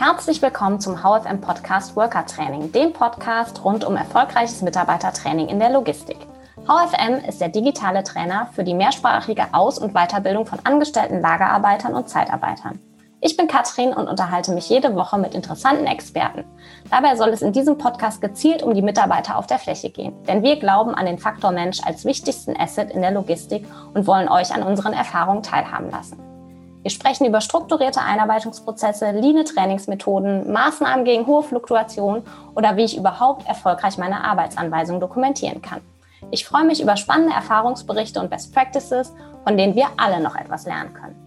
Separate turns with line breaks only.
Herzlich willkommen zum HFM Podcast Worker Training, dem Podcast rund um erfolgreiches Mitarbeitertraining in der Logistik. HFM ist der digitale Trainer für die mehrsprachige Aus- und Weiterbildung von angestellten Lagerarbeitern und Zeitarbeitern. Ich bin Katrin und unterhalte mich jede Woche mit interessanten Experten. Dabei soll es in diesem Podcast gezielt um die Mitarbeiter auf der Fläche gehen, denn wir glauben an den Faktor Mensch als wichtigsten Asset in der Logistik und wollen euch an unseren Erfahrungen teilhaben lassen. Wir sprechen über strukturierte Einarbeitungsprozesse, leane Trainingsmethoden, Maßnahmen gegen hohe Fluktuation oder wie ich überhaupt erfolgreich meine Arbeitsanweisung dokumentieren kann. Ich freue mich über spannende Erfahrungsberichte und Best Practices, von denen wir alle noch etwas lernen können.